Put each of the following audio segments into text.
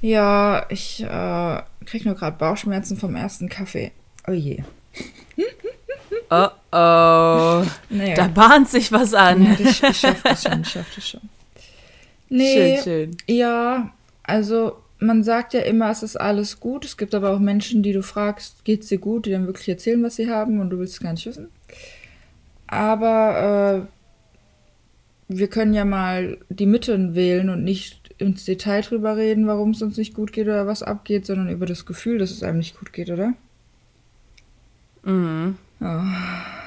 Ja, ich äh, krieg nur gerade Bauchschmerzen vom ersten Kaffee. Oh je. Oh oh. Nee, Da bahnt sich was an. ich, ich schaff das schon, ich schaff das schon. Nee, Schön, schön. ja, also man sagt ja immer, es ist alles gut. Es gibt aber auch Menschen, die du fragst, geht's dir gut, die dann wirklich erzählen, was sie haben und du willst es gar nicht wissen. Aber äh, wir können ja mal die Mitte wählen und nicht ins Detail drüber reden, warum es uns nicht gut geht oder was abgeht, sondern über das Gefühl, dass es einem nicht gut geht, oder? Mhm. Oh,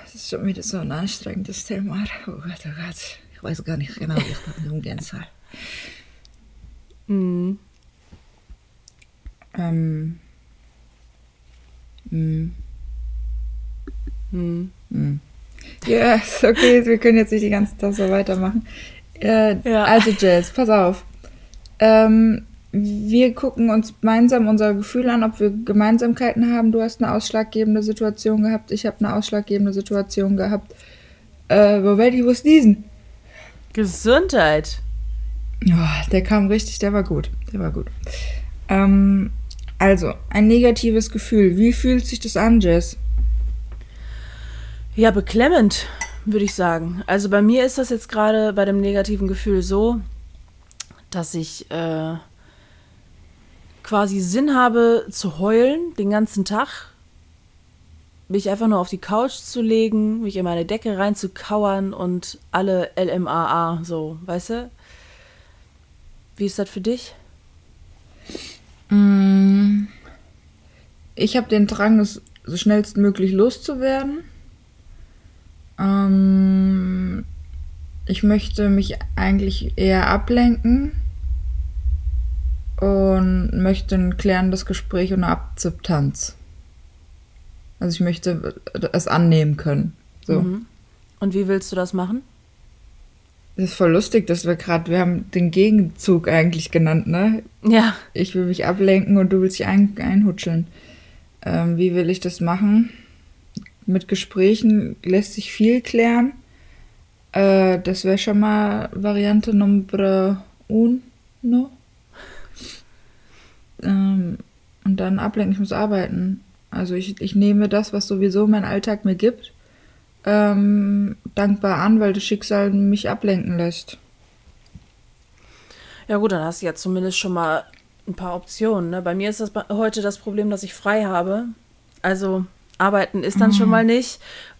das ist schon wieder so ein anstrengendes Thema. Oh Gott, oh Gott. Ich weiß gar nicht genau, wie ich damit umgehen soll. Mhm. Ähm. Mhm. mm. Ja, ist okay, wir können jetzt nicht die ganze Zeit so weitermachen. Äh, Ja. Also, Jess, pass auf. Ähm, wir gucken uns gemeinsam unser Gefühl an, ob wir Gemeinsamkeiten haben. Du hast eine ausschlaggebende Situation gehabt, ich habe eine ausschlaggebende Situation gehabt. Äh, Moment, ich muss diesen. Gesundheit. Ja, der kam richtig, der war gut. Der war gut. Ähm, also, ein negatives Gefühl. Wie fühlt sich das an, Jess? Ja, beklemmend, würde ich sagen. Also bei mir ist das jetzt gerade bei dem negativen Gefühl so, dass ich äh, quasi Sinn habe zu heulen den ganzen Tag, mich einfach nur auf die Couch zu legen, mich in meine Decke reinzukauern und alle LMAA so, weißt du? Wie ist das für dich? Mm, Ich habe den Drang, es so schnellstmöglich loszuwerden. Ähm, ich möchte mich eigentlich eher ablenken und möchte ein klärendes Gespräch und eine Akzeptanz. Also ich möchte es annehmen können. So. Mhm. Und wie willst du das machen? Das ist voll lustig, dass wir gerade, wir haben den Gegenzug eigentlich genannt, ne? Ja, Ich will mich ablenken und du willst dich ein, einhutscheln. Ähm, wie will ich das machen? Mit Gesprächen lässt sich viel klären. Äh, das wäre schon mal Variante Nummer uno. Ähm, und dann ablenken, ich muss arbeiten. Also ich, ich nehme das, was sowieso mein Alltag mir gibt, ähm, dankbar an, weil das Schicksal mich ablenken lässt. Ja gut, dann hast du ja zumindest schon mal ein paar Optionen. Ne? Bei mir ist das heute das Problem, dass ich frei habe. Also arbeiten ist dann schon mal nicht.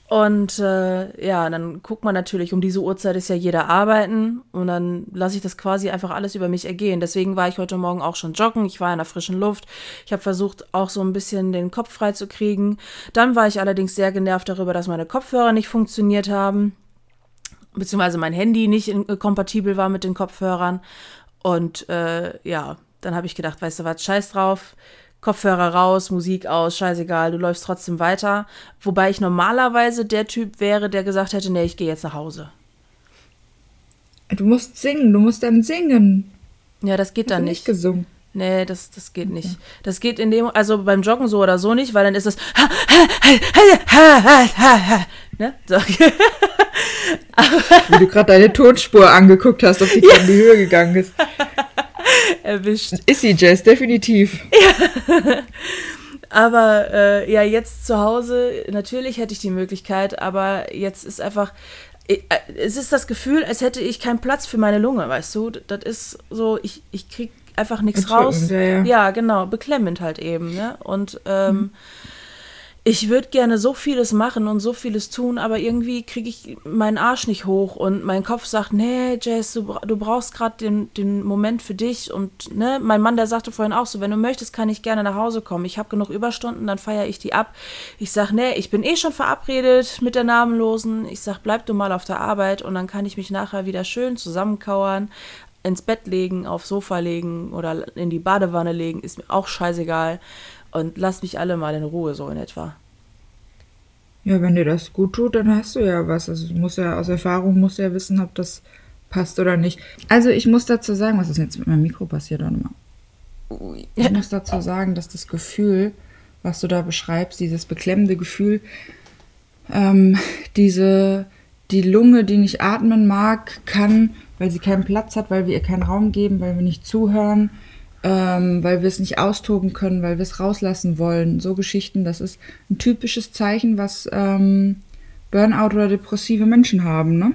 Und äh, ja, dann guckt man natürlich, um diese Uhrzeit ist ja jeder arbeiten und dann lasse ich das quasi einfach alles über mich ergehen. Deswegen war ich heute Morgen auch schon joggen, ich war in der frischen Luft. Ich habe versucht, auch so ein bisschen den Kopf frei zu kriegen. Dann war ich allerdings sehr genervt darüber, dass meine Kopfhörer nicht funktioniert haben beziehungsweise mein Handy nicht in, äh, kompatibel war mit den Kopfhörern. Und äh, ja, dann habe ich gedacht, weißt du was, scheiß drauf, Kopfhörer raus, Musik aus, scheißegal, du läufst trotzdem weiter. Wobei ich normalerweise der Typ wäre, der gesagt hätte, nee, ich gehe jetzt nach Hause. Du musst singen, du musst dann singen. Ja, das geht Hast dann du nicht. gesungen. Nee, das, das geht nicht. Das geht in dem, also beim Joggen so oder so nicht, weil dann ist das. Ne? So. Wie du gerade deine Tonspur angeguckt hast, ob die gerade in die Höhe gegangen ist. Erwischt. Ist sie, Jess, definitiv. Aber äh, ja, jetzt zu Hause, natürlich hätte ich die Möglichkeit, aber jetzt ist einfach, äh, es ist das Gefühl, als hätte ich keinen Platz für meine Lunge, weißt du? Das ist so, ich, ich krieg einfach nichts raus. Ja, ja. ja, genau, beklemmend halt eben, ne? Und ähm, ich würde gerne so vieles machen und so vieles tun, aber irgendwie kriege ich meinen Arsch nicht hoch und mein Kopf sagt, nee, Jess, du, du brauchst gerade den, den Moment für dich und ne, mein Mann, der sagte vorhin auch so, wenn du möchtest, kann ich gerne nach Hause kommen. Ich habe genug Überstunden, dann feiere ich die ab. Ich sag, nee, ich bin eh schon verabredet mit der Namenlosen. Ich sag, bleib du mal auf der Arbeit und dann kann ich mich nachher wieder schön zusammenkauern, ins Bett legen, aufs Sofa legen oder in die Badewanne legen, ist mir auch scheißegal und lasst mich alle mal in Ruhe, so in etwa. Ja, wenn dir das gut tut, dann hast du ja was. Also du musst ja aus Erfahrung musst du ja wissen, ob das passt oder nicht. Also ich muss dazu sagen, was ist jetzt mit meinem Mikro passiert auch nochmal? Ich muss dazu sagen, dass das Gefühl, was du da beschreibst, dieses beklemmende Gefühl, ähm, diese, die Lunge, die nicht atmen mag, kann, weil sie keinen Platz hat, weil wir ihr keinen Raum geben, weil wir nicht zuhören, ähm, weil wir es nicht austoben können, weil wir es rauslassen wollen. So Geschichten, das ist ein typisches Zeichen, was ähm, Burnout oder depressive Menschen haben, ne?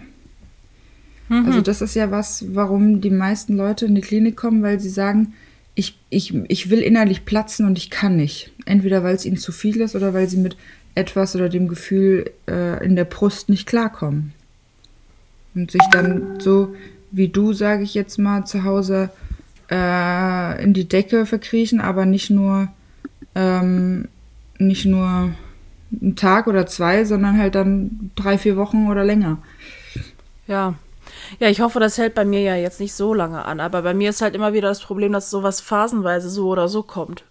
Mhm. Also das ist ja was, warum die meisten Leute in die Klinik kommen, weil sie sagen, ich, ich, ich will innerlich platzen und ich kann nicht. Entweder weil es ihnen zu viel ist oder weil sie mit etwas oder dem Gefühl äh, in der Brust nicht klarkommen. Und sich dann so wie du, sage ich jetzt mal, zu Hause äh, in die Decke verkriechen, aber nicht nur, ähm, nicht nur einen Tag oder zwei, sondern halt dann drei, vier Wochen oder länger. Ja. Ja, ich hoffe, das hält bei mir ja jetzt nicht so lange an, aber bei mir ist halt immer wieder das Problem, dass sowas phasenweise so oder so kommt.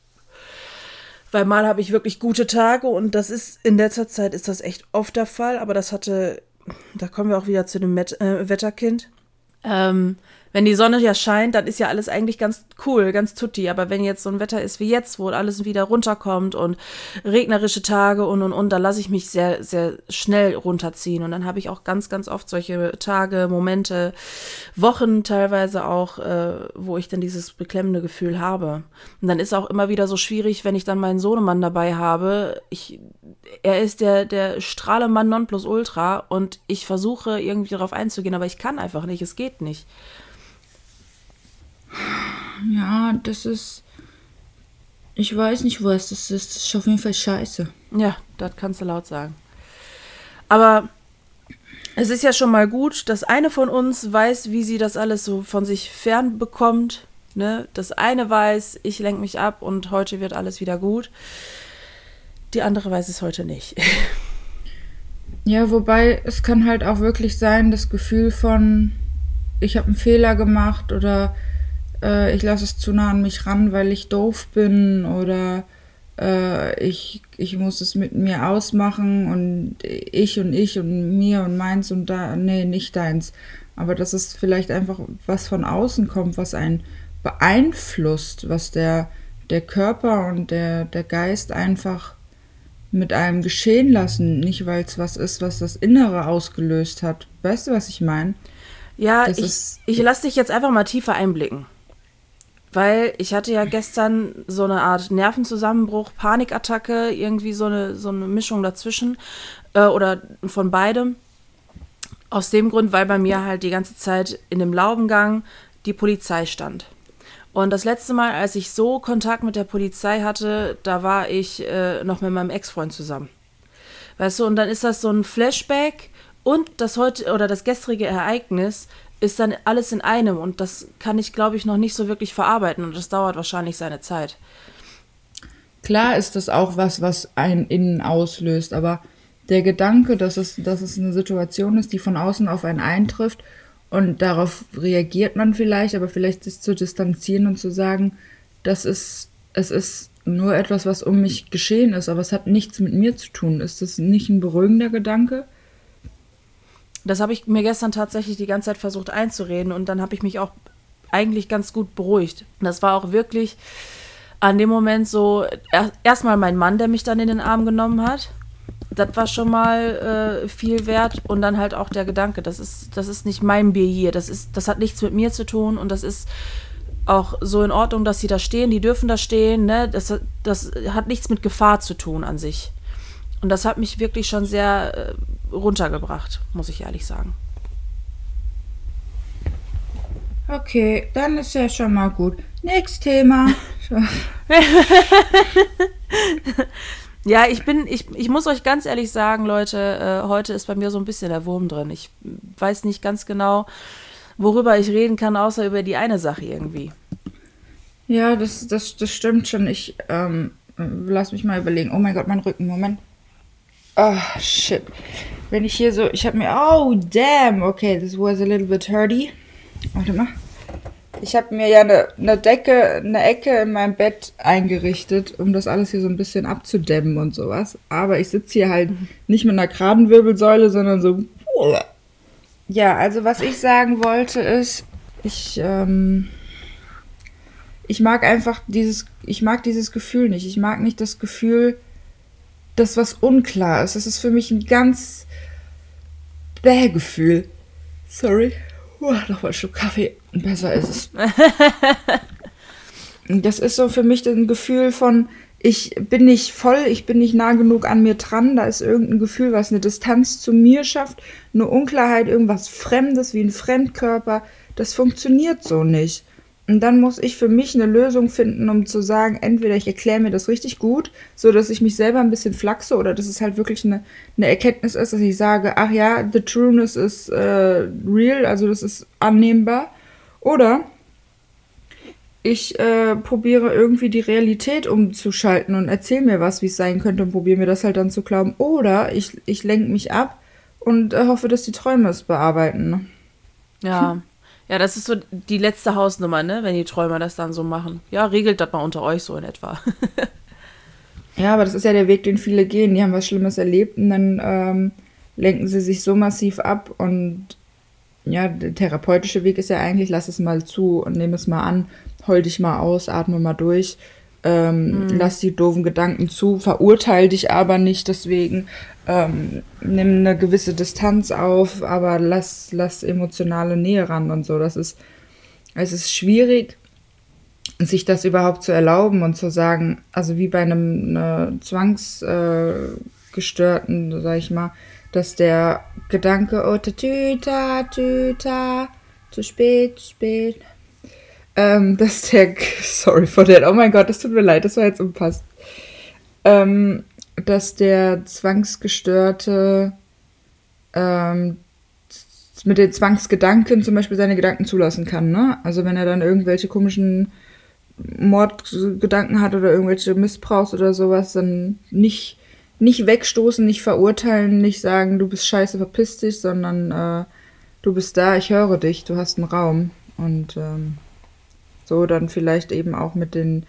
Weil mal habe ich wirklich gute Tage und das ist in letzter Zeit ist das echt oft der Fall, aber das hatte, da kommen wir auch wieder zu dem Met äh, Wetterkind. Ähm, wenn die Sonne ja scheint, dann ist ja alles eigentlich ganz cool, ganz tutti. Aber wenn jetzt so ein Wetter ist wie jetzt, wo alles wieder runterkommt und regnerische Tage und und und, da lasse ich mich sehr, sehr schnell runterziehen. Und dann habe ich auch ganz, ganz oft solche Tage, Momente, Wochen teilweise auch, äh, wo ich dann dieses beklemmende Gefühl habe. Und dann ist auch immer wieder so schwierig, wenn ich dann meinen Sohnemann dabei habe. Ich, er ist der, der Strahlemann Nonplusultra und ich versuche irgendwie darauf einzugehen, aber ich kann einfach nicht, es geht nicht. Ja, das ist. Ich weiß nicht, was das ist. Das ist auf jeden Fall scheiße. Ja, das kannst du laut sagen. Aber es ist ja schon mal gut, dass eine von uns weiß, wie sie das alles so von sich fern bekommt. Ne? Das eine weiß, ich lenke mich ab und heute wird alles wieder gut. Die andere weiß es heute nicht. Ja, wobei es kann halt auch wirklich sein, das Gefühl von, ich habe einen Fehler gemacht oder äh, ich lasse es zu nah an mich ran, weil ich doof bin oder äh, ich, ich muss es mit mir ausmachen und ich und ich und mir und meins und da, nee, nicht deins. Aber dass es vielleicht einfach was von außen kommt, was einen beeinflusst, was der, der Körper und der, der Geist einfach mit einem geschehen lassen, nicht weil es was ist, was das Innere ausgelöst hat. Weißt du, was ich meine? Ja, das ich, ich lasse dich jetzt einfach mal tiefer einblicken weil ich hatte ja gestern so eine Art Nervenzusammenbruch, Panikattacke, irgendwie so eine, so eine Mischung dazwischen äh, oder von beidem. Aus dem Grund, weil bei mir halt die ganze Zeit in dem Laubengang die Polizei stand. Und das letzte Mal, als ich so Kontakt mit der Polizei hatte, da war ich äh, noch mit meinem Ex-Freund zusammen. Weißt du, und dann ist das so ein Flashback und das heute oder das gestrige Ereignis ist dann alles in einem und das kann ich, glaube ich, noch nicht so wirklich verarbeiten und das dauert wahrscheinlich seine Zeit. Klar ist das auch was, was einen innen auslöst, aber der Gedanke, dass es, dass es eine Situation ist, die von außen auf einen eintrifft und darauf reagiert man vielleicht, aber vielleicht sich zu distanzieren und zu sagen, das ist, es ist nur etwas, was um mich geschehen ist, aber es hat nichts mit mir zu tun. Ist das nicht ein beruhigender Gedanke? Das habe ich mir gestern tatsächlich die ganze Zeit versucht einzureden und dann habe ich mich auch eigentlich ganz gut beruhigt. Das war auch wirklich an dem Moment so, erstmal mein Mann, der mich dann in den Arm genommen hat. Das war schon mal äh, viel wert und dann halt auch der Gedanke, das ist, das ist nicht mein Bier hier, das ist, das hat nichts mit mir zu tun und das ist auch so in Ordnung, dass sie da stehen, die dürfen da stehen, ne? Das, das hat nichts mit Gefahr zu tun an sich. Und das hat mich wirklich schon sehr äh, runtergebracht, muss ich ehrlich sagen. Okay, dann ist ja schon mal gut. Nächstes Thema. Ja, ich bin, ich, ich muss euch ganz ehrlich sagen, Leute, äh, heute ist bei mir so ein bisschen der Wurm drin. Ich weiß nicht ganz genau, worüber ich reden kann, außer über die eine Sache irgendwie. Ja, das, das, das stimmt schon. Ich ähm, lass mich mal überlegen. Oh mein Gott, mein Rücken, Moment. Oh, shit. Wenn ich hier so, ich habe mir, oh, damn, okay, this was a little bit hurty. Warte mal. Ich habe mir ja eine, eine Decke, eine Ecke in meinem Bett eingerichtet, um das alles hier so ein bisschen abzudämmen und sowas. Aber ich sitze hier halt nicht mit einer geraden Wirbelsäule, sondern so. Ja, also was ich sagen wollte ist, ich, ähm, ich mag einfach dieses, ich mag dieses Gefühl nicht. Ich mag nicht das Gefühl, dass was unklar ist. Das ist für mich ein ganz bäh Gefühl. Sorry. Uh, noch mal ein Stück Kaffee. Besser ist es. das ist so für mich ein Gefühl von, ich bin nicht voll, ich bin nicht nah genug an mir dran. Da ist irgendein Gefühl, was eine Distanz zu mir schafft, eine Unklarheit, irgendwas Fremdes wie ein Fremdkörper. Das funktioniert so nicht. Und dann muss ich für mich eine Lösung finden, um zu sagen, entweder ich erkläre mir das richtig gut, so dass ich mich selber ein bisschen flachse, oder dass es halt wirklich eine, eine Erkenntnis ist, dass ich sage, ach ja, the trueness is äh, real, also das ist annehmbar. Oder ich äh, probiere irgendwie die Realität umzuschalten und erzähle mir was, wie es sein könnte und probiere mir das halt dann zu glauben. Oder ich, ich lenke mich ab und äh, hoffe, dass die Träume es bearbeiten. Ja. Ja, das ist so die letzte Hausnummer, ne? Wenn die Träumer das dann so machen. Ja, regelt das mal unter euch so in etwa. ja, aber das ist ja der Weg, den viele gehen. Die haben was Schlimmes erlebt und dann ähm, lenken sie sich so massiv ab. Und ja, der therapeutische Weg ist ja eigentlich, lass es mal zu und nehme es mal an, heul dich mal aus, atme mal durch. Ähm, mhm. Lass die doofen Gedanken zu, verurteil dich aber nicht deswegen, ähm, nimm eine gewisse Distanz auf, aber lass, lass emotionale Nähe ran und so. Das ist, es ist schwierig, sich das überhaupt zu erlauben und zu sagen, also wie bei einem ne, Zwangsgestörten, äh, sag ich mal, dass der Gedanke, oh, tüta, tüta, zu spät, zu spät, ähm, dass der, sorry for that, oh mein Gott, das tut mir leid, das war jetzt unpassend. Ähm, dass der Zwangsgestörte ähm, mit den Zwangsgedanken zum Beispiel seine Gedanken zulassen kann. Ne? Also wenn er dann irgendwelche komischen Mordgedanken hat oder irgendwelche Missbrauchs oder sowas, dann nicht, nicht wegstoßen, nicht verurteilen, nicht sagen, du bist scheiße, verpiss dich, sondern äh, du bist da, ich höre dich, du hast einen Raum. Und ähm, so dann vielleicht eben auch mit den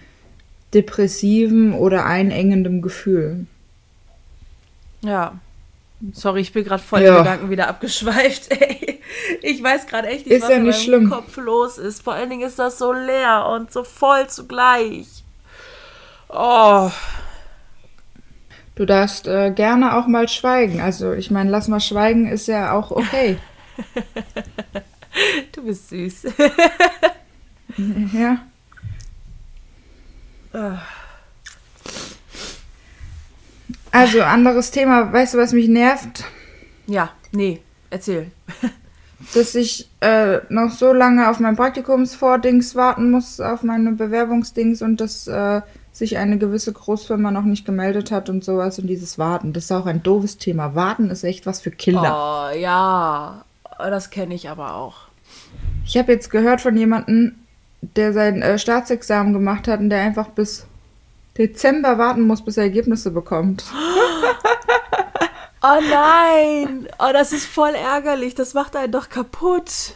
depressiven oder einengendem Gefühl. Ja. Sorry, ich bin gerade voll ja. Gedanken wieder abgeschweift. Ey. Ich weiß gerade echt nicht, ist was ja nicht in meinem Kopf los ist. Vor allen Dingen ist das so leer und so voll zugleich. Oh. Du darfst äh, gerne auch mal schweigen. Also, ich meine, lass mal schweigen ist ja auch okay. du bist süß. ja. Oh. Also, anderes Thema. Weißt du, was mich nervt? Ja, nee, erzähl. Dass ich äh, noch so lange auf mein Praktikumsvordings warten muss, auf meine Bewerbungsdings und dass äh, sich eine gewisse Großfirma noch nicht gemeldet hat und sowas und dieses Warten. Das ist auch ein doofes Thema. Warten ist echt was für Kinder. Oh, ja. Das kenne ich aber auch. Ich habe jetzt gehört von jemandem, der sein äh, Staatsexamen gemacht hat und der einfach bis Dezember warten muss, bis er Ergebnisse bekommt. Oh nein! Oh, das ist voll ärgerlich. Das macht einen doch kaputt.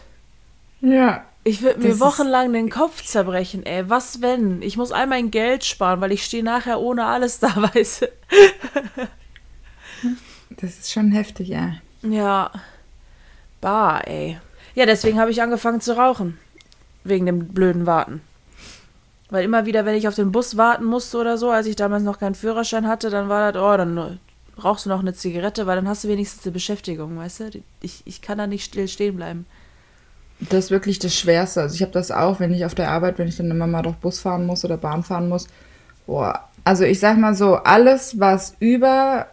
Ja. Ich würde mir wochenlang den Kopf zerbrechen, ey. Was wenn? Ich muss all mein Geld sparen, weil ich stehe nachher ohne alles da, weißt du. Das ist schon heftig, ja. Ja. Bah, ey. Ja, deswegen habe ich angefangen zu rauchen. Wegen dem blöden Warten. Weil immer wieder, wenn ich auf den Bus warten musste oder so, als ich damals noch keinen Führerschein hatte, dann war das, oh, dann rauchst du noch eine Zigarette, weil dann hast du wenigstens eine Beschäftigung, weißt du? Ich, ich kann da nicht still stehen bleiben. Das ist wirklich das Schwerste. Also ich habe das auch, wenn ich auf der Arbeit, wenn ich dann immer mal doch Bus fahren muss oder Bahn fahren muss. Boah. Also ich sag mal so, alles, was über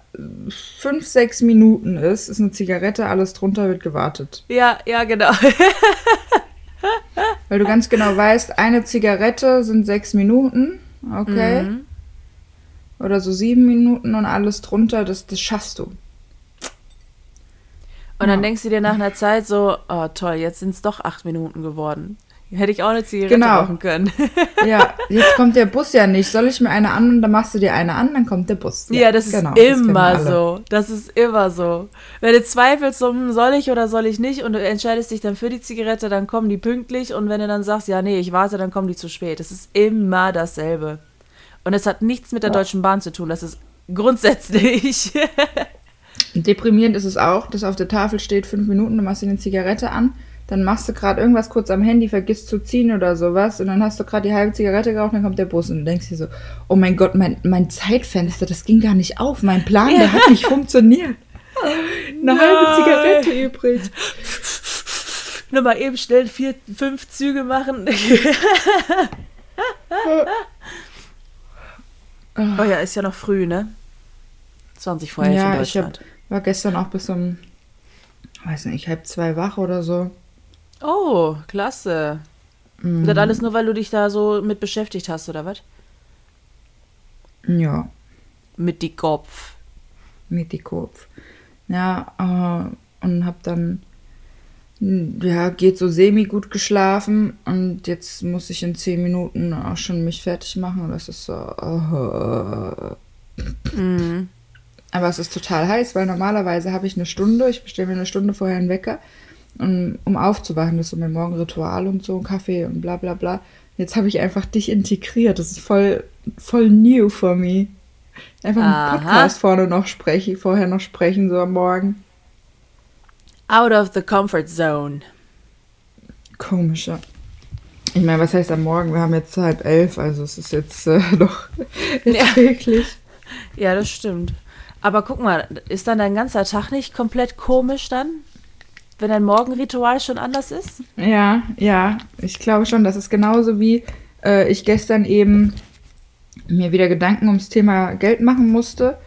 fünf, sechs Minuten ist, ist eine Zigarette, alles drunter wird gewartet. Ja, ja, genau. Weil du ganz genau weißt, eine Zigarette sind sechs Minuten, okay. Mhm. oder so sieben Minuten und alles drunter, das, das schaffst du. Und dann denkst du dir nach einer Zeit so, oh toll, jetzt sind es doch acht Minuten geworden. Hätte ich auch eine Zigarette Genau. rauchen können. Ja, jetzt kommt der Bus ja nicht. Soll ich mir eine an und dann machst du dir eine an, dann kommt der Bus. Ja, das ist genau, das kennen wir immer alle. so. Das ist immer so. Wenn du zweifelst, hm, soll ich oder soll ich nicht, und du entscheidest dich dann für die Zigarette, dann kommen die pünktlich. Und wenn du dann sagst, ja, nee, ich warte, dann kommen die zu spät. Das ist immer dasselbe. Und es hat nichts mit der Ja. Deutschen Bahn zu tun. Das ist grundsätzlich. Deprimierend ist es auch, dass auf der Tafel steht, fünf Minuten, du machst dir eine Zigarette an, dann machst du gerade irgendwas kurz am Handy, vergisst zu ziehen oder sowas und dann hast du gerade die halbe Zigarette geraucht, dann kommt der Bus und du denkst dir so, oh mein Gott, mein, mein Zeitfenster, das ging gar nicht auf, mein Plan, der hat nicht funktioniert. Eine halbe Zigarette übrig. Nur mal eben schnell vier, fünf Züge machen. oh ja, ist ja noch früh, ne? 20 vor 11 in Ja, ich hab, Deutschland. war gestern auch bis um, weiß nicht, halb zwei wach oder so. Oh, klasse. Mhm. Das alles nur, weil du dich da so mit beschäftigt hast, oder was? Ja, Mit die Kopf. mit die Kopf. Ja, äh, und hab dann, ja, geht so semi gut geschlafen und jetzt muss ich in zehn Minuten auch schon mich fertig machen und das ist so, äh, Mhm. aber es ist total heiß, weil normalerweise habe ich eine Stunde, ich bestelle mir eine Stunde vorher einen Wecker, um, um aufzuwachen, das ist so mein Morgenritual und so, Kaffee und bla bla bla. Jetzt habe ich einfach dich integriert, das ist voll, voll new for me. Einfach Aha. einen Podcast vorne noch sprechen, vorher noch sprechen, so am Morgen. Out of the comfort zone. Komischer. Ich meine, was heißt am Morgen? Wir haben jetzt halb elf, also es ist jetzt äh, noch erträglich. Ja, das stimmt. Aber guck mal, ist dann dein ganzer Tag nicht komplett komisch dann? Wenn dein Morgenritual schon anders ist? Ja, ja, ich glaube schon, das ist genauso wie äh, ich gestern eben mir wieder Gedanken ums Thema Geld machen musste.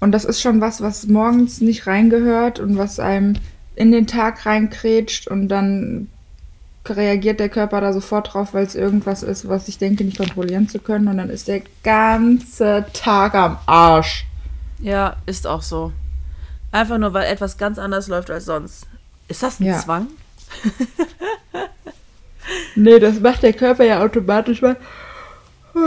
Und das ist schon was, was morgens nicht reingehört und was einem in den Tag reinkrätscht und dann reagiert der Körper da sofort drauf, weil es irgendwas ist, was ich denke, nicht kontrollieren zu können. Und dann ist der ganze Tag am Arsch. Ja, ist auch so. Einfach nur, weil etwas ganz anders läuft als sonst. Ist das ein Ja. Zwang? Nee, das macht der Körper ja automatisch mal. Ai,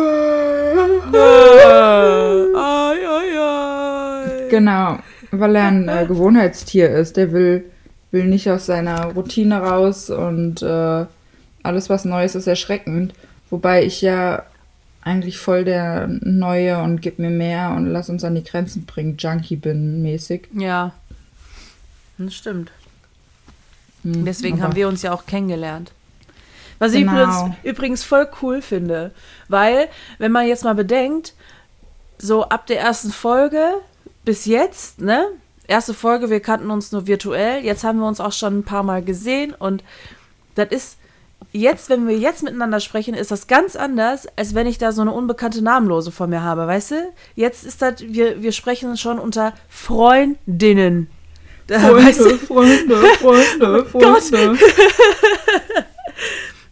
ai, ai. Genau, weil er ein äh, Gewohnheitstier ist. Der will, will nicht aus seiner Routine raus und äh, alles, was Neues ist, erschreckend. Wobei ich ja eigentlich voll der Neue und gib mir mehr und lass uns an die Grenzen bringen, Junkie bin mäßig. Ja, das stimmt. Hm, Deswegen haben wir uns ja auch kennengelernt. Was ich Genau. übrigens, übrigens voll cool finde, weil, wenn man jetzt mal bedenkt, so ab der ersten Folge bis jetzt, ne? Erste Folge, wir kannten uns nur virtuell, jetzt haben wir uns auch schon ein paar Mal gesehen und das ist jetzt, wenn wir jetzt miteinander sprechen, ist das ganz anders, als wenn ich da so eine unbekannte Namenlose vor mir habe, weißt du? Jetzt ist das, wir, wir sprechen schon unter Freundinnen. Da, weißt du? Freunde, Freunde, Gott. Freunde.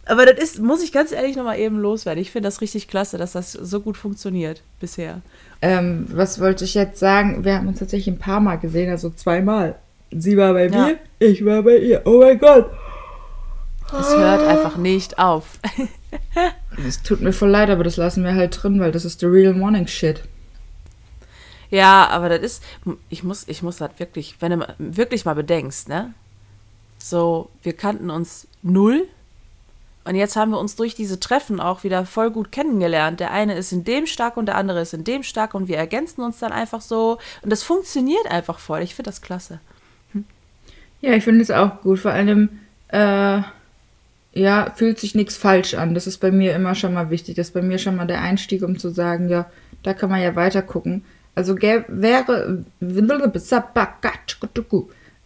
Aber das ist, muss ich ganz ehrlich nochmal eben loswerden. Ich finde das richtig klasse, dass das so gut funktioniert bisher. Ähm, was wollte ich jetzt sagen? Wir haben uns tatsächlich ein paar Mal gesehen, also zweimal. Sie war bei Ja. mir, ich war bei ihr. Oh mein Gott. Es hört einfach nicht auf. Es tut mir voll leid, aber das lassen wir halt drin, weil das ist the real morning shit. Ja, aber das ist, ich muss, ich muss das wirklich, wenn du wirklich mal bedenkst, ne? So, wir kannten uns null. Und jetzt haben wir uns durch diese Treffen auch wieder voll gut kennengelernt. Der eine ist in dem stark und der andere ist in dem stark und wir ergänzen uns dann einfach so. Und das funktioniert einfach voll. Ich finde das klasse. Ja, ich finde es auch gut. Vor allem, äh, ja, fühlt sich nichts falsch an. Das ist bei mir immer schon mal wichtig. Das ist bei mir schon mal der Einstieg, um zu sagen, ja, da kann man ja weiter gucken. Also wäre,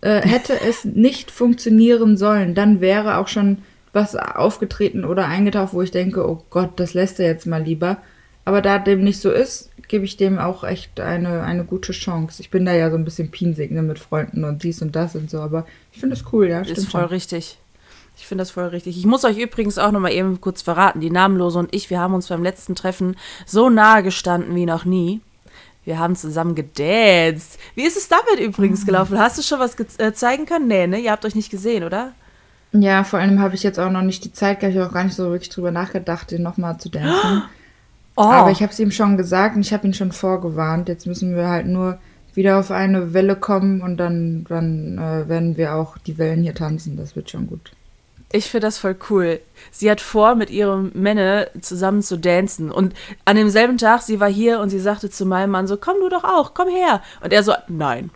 äh, hätte es nicht funktionieren sollen, dann wäre auch schon was aufgetreten oder eingetaucht, wo ich denke, oh Gott, das lässt er jetzt mal lieber. Aber da dem nicht so ist, gebe ich dem auch echt eine, eine gute Chance. Ich bin da ja so ein bisschen pinsig ne, mit Freunden und dies und das und so, aber ich finde es cool, ja. Ist Stimmt voll schon. richtig. Ich finde das voll richtig. Ich muss euch übrigens auch noch mal eben kurz verraten, die Namenlose und ich, wir haben uns beim letzten Treffen so nahe gestanden wie noch nie. Wir haben zusammen gedanced. Wie ist es damit übrigens gelaufen? Hast du schon was äh, zeigen können? Nee, ne? Ihr habt euch nicht gesehen, oder? Ja, vor allem habe ich jetzt auch noch nicht die Zeit, ich habe auch gar nicht so wirklich drüber nachgedacht, den nochmal zu dancen. Oh. Aber ich habe es ihm schon gesagt und ich habe ihn schon vorgewarnt. Jetzt müssen wir halt nur wieder auf eine Welle kommen und dann, dann äh, werden wir auch die Wellen hier tanzen. Das wird schon gut. Ich finde das voll cool. Sie hat vor, mit ihrem Männer zusammen zu dancen. Und an demselben Tag, sie war hier und sie sagte zu meinem Mann so, komm du doch auch, komm her. Und er so, nein.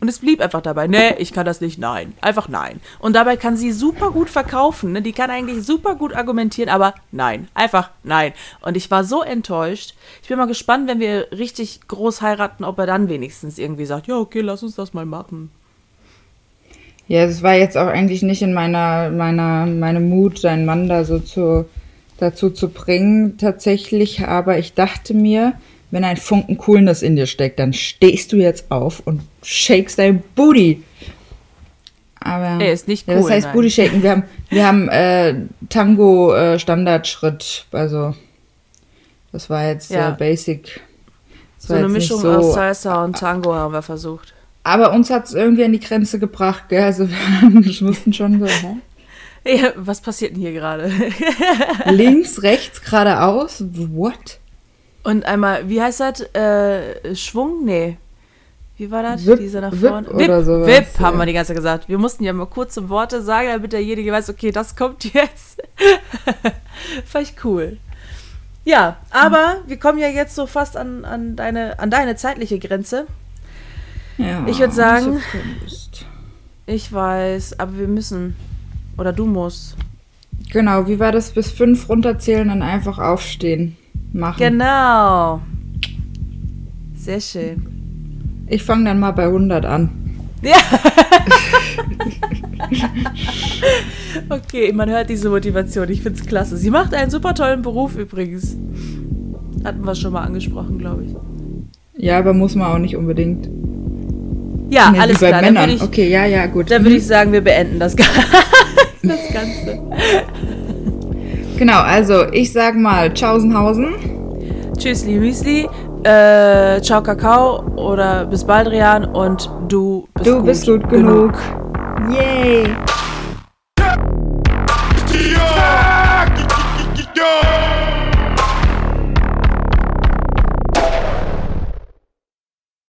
Und es blieb einfach dabei, nee, ich kann das nicht, nein. Einfach nein. Und dabei kann sie super gut verkaufen, ne? Die kann eigentlich super gut argumentieren, aber nein. Einfach nein. Und ich war so enttäuscht. Ich bin mal gespannt, wenn wir richtig groß heiraten, ob er dann wenigstens irgendwie sagt, ja, okay, lass uns das mal machen. Ja, es war jetzt auch eigentlich nicht in meiner, meiner, meinem Mut, seinen Mann da so zu, dazu zu bringen, tatsächlich. Aber ich dachte mir, wenn ein Funken Coolness in dir steckt, dann stehst du jetzt auf und shakes dein Booty. Aber er ist nicht cool. Ja, das heißt nein. Booty shaken. Wir haben, wir haben äh, Tango äh, Standardschritt. Also das war jetzt ja. äh, Basic. so eine Mischung so, aus Salsa und Tango haben wir versucht. Aber uns hat es irgendwie an die Grenze gebracht, gell? Also wir mussten schon so, hä? Ja, was passiert denn hier gerade? Links, rechts, geradeaus? What? Und einmal, wie heißt das? Äh, Schwung? Nee. Wie war das? Wip, Dieser nach vorne. Wip, Wip, sowas, Wip ja. haben wir die ganze Zeit gesagt. Wir mussten ja mal kurze Worte sagen, damit derjenige weiß, okay, das kommt jetzt. Fand ich cool. Ja, aber wir kommen ja jetzt so fast an, an, deine, an deine zeitliche Grenze. Ja, ich würde sagen, ich weiß, aber wir müssen. Oder du musst. Genau, wie war das? Bis fünf runterzählen und einfach aufstehen machen. Genau. Sehr schön. Ich fange dann mal bei 100 an. Ja. okay, man hört diese Motivation. Ich finde es klasse. Sie macht einen super tollen Beruf übrigens. Hatten wir schon mal angesprochen, glaube ich. Ja, aber muss man auch nicht unbedingt. Ja, nee, alles bei klar. Männern. Ich, okay, ja, ja, gut. Dann würde ich sagen, wir beenden das, das Ganze. Genau, also ich sag mal Tschaußenhausen. Tschüssli, Müsli. Äh, ciao, Kakao oder bis bald, Rian. Und du bist du gut bist gut genug. genug. Yay!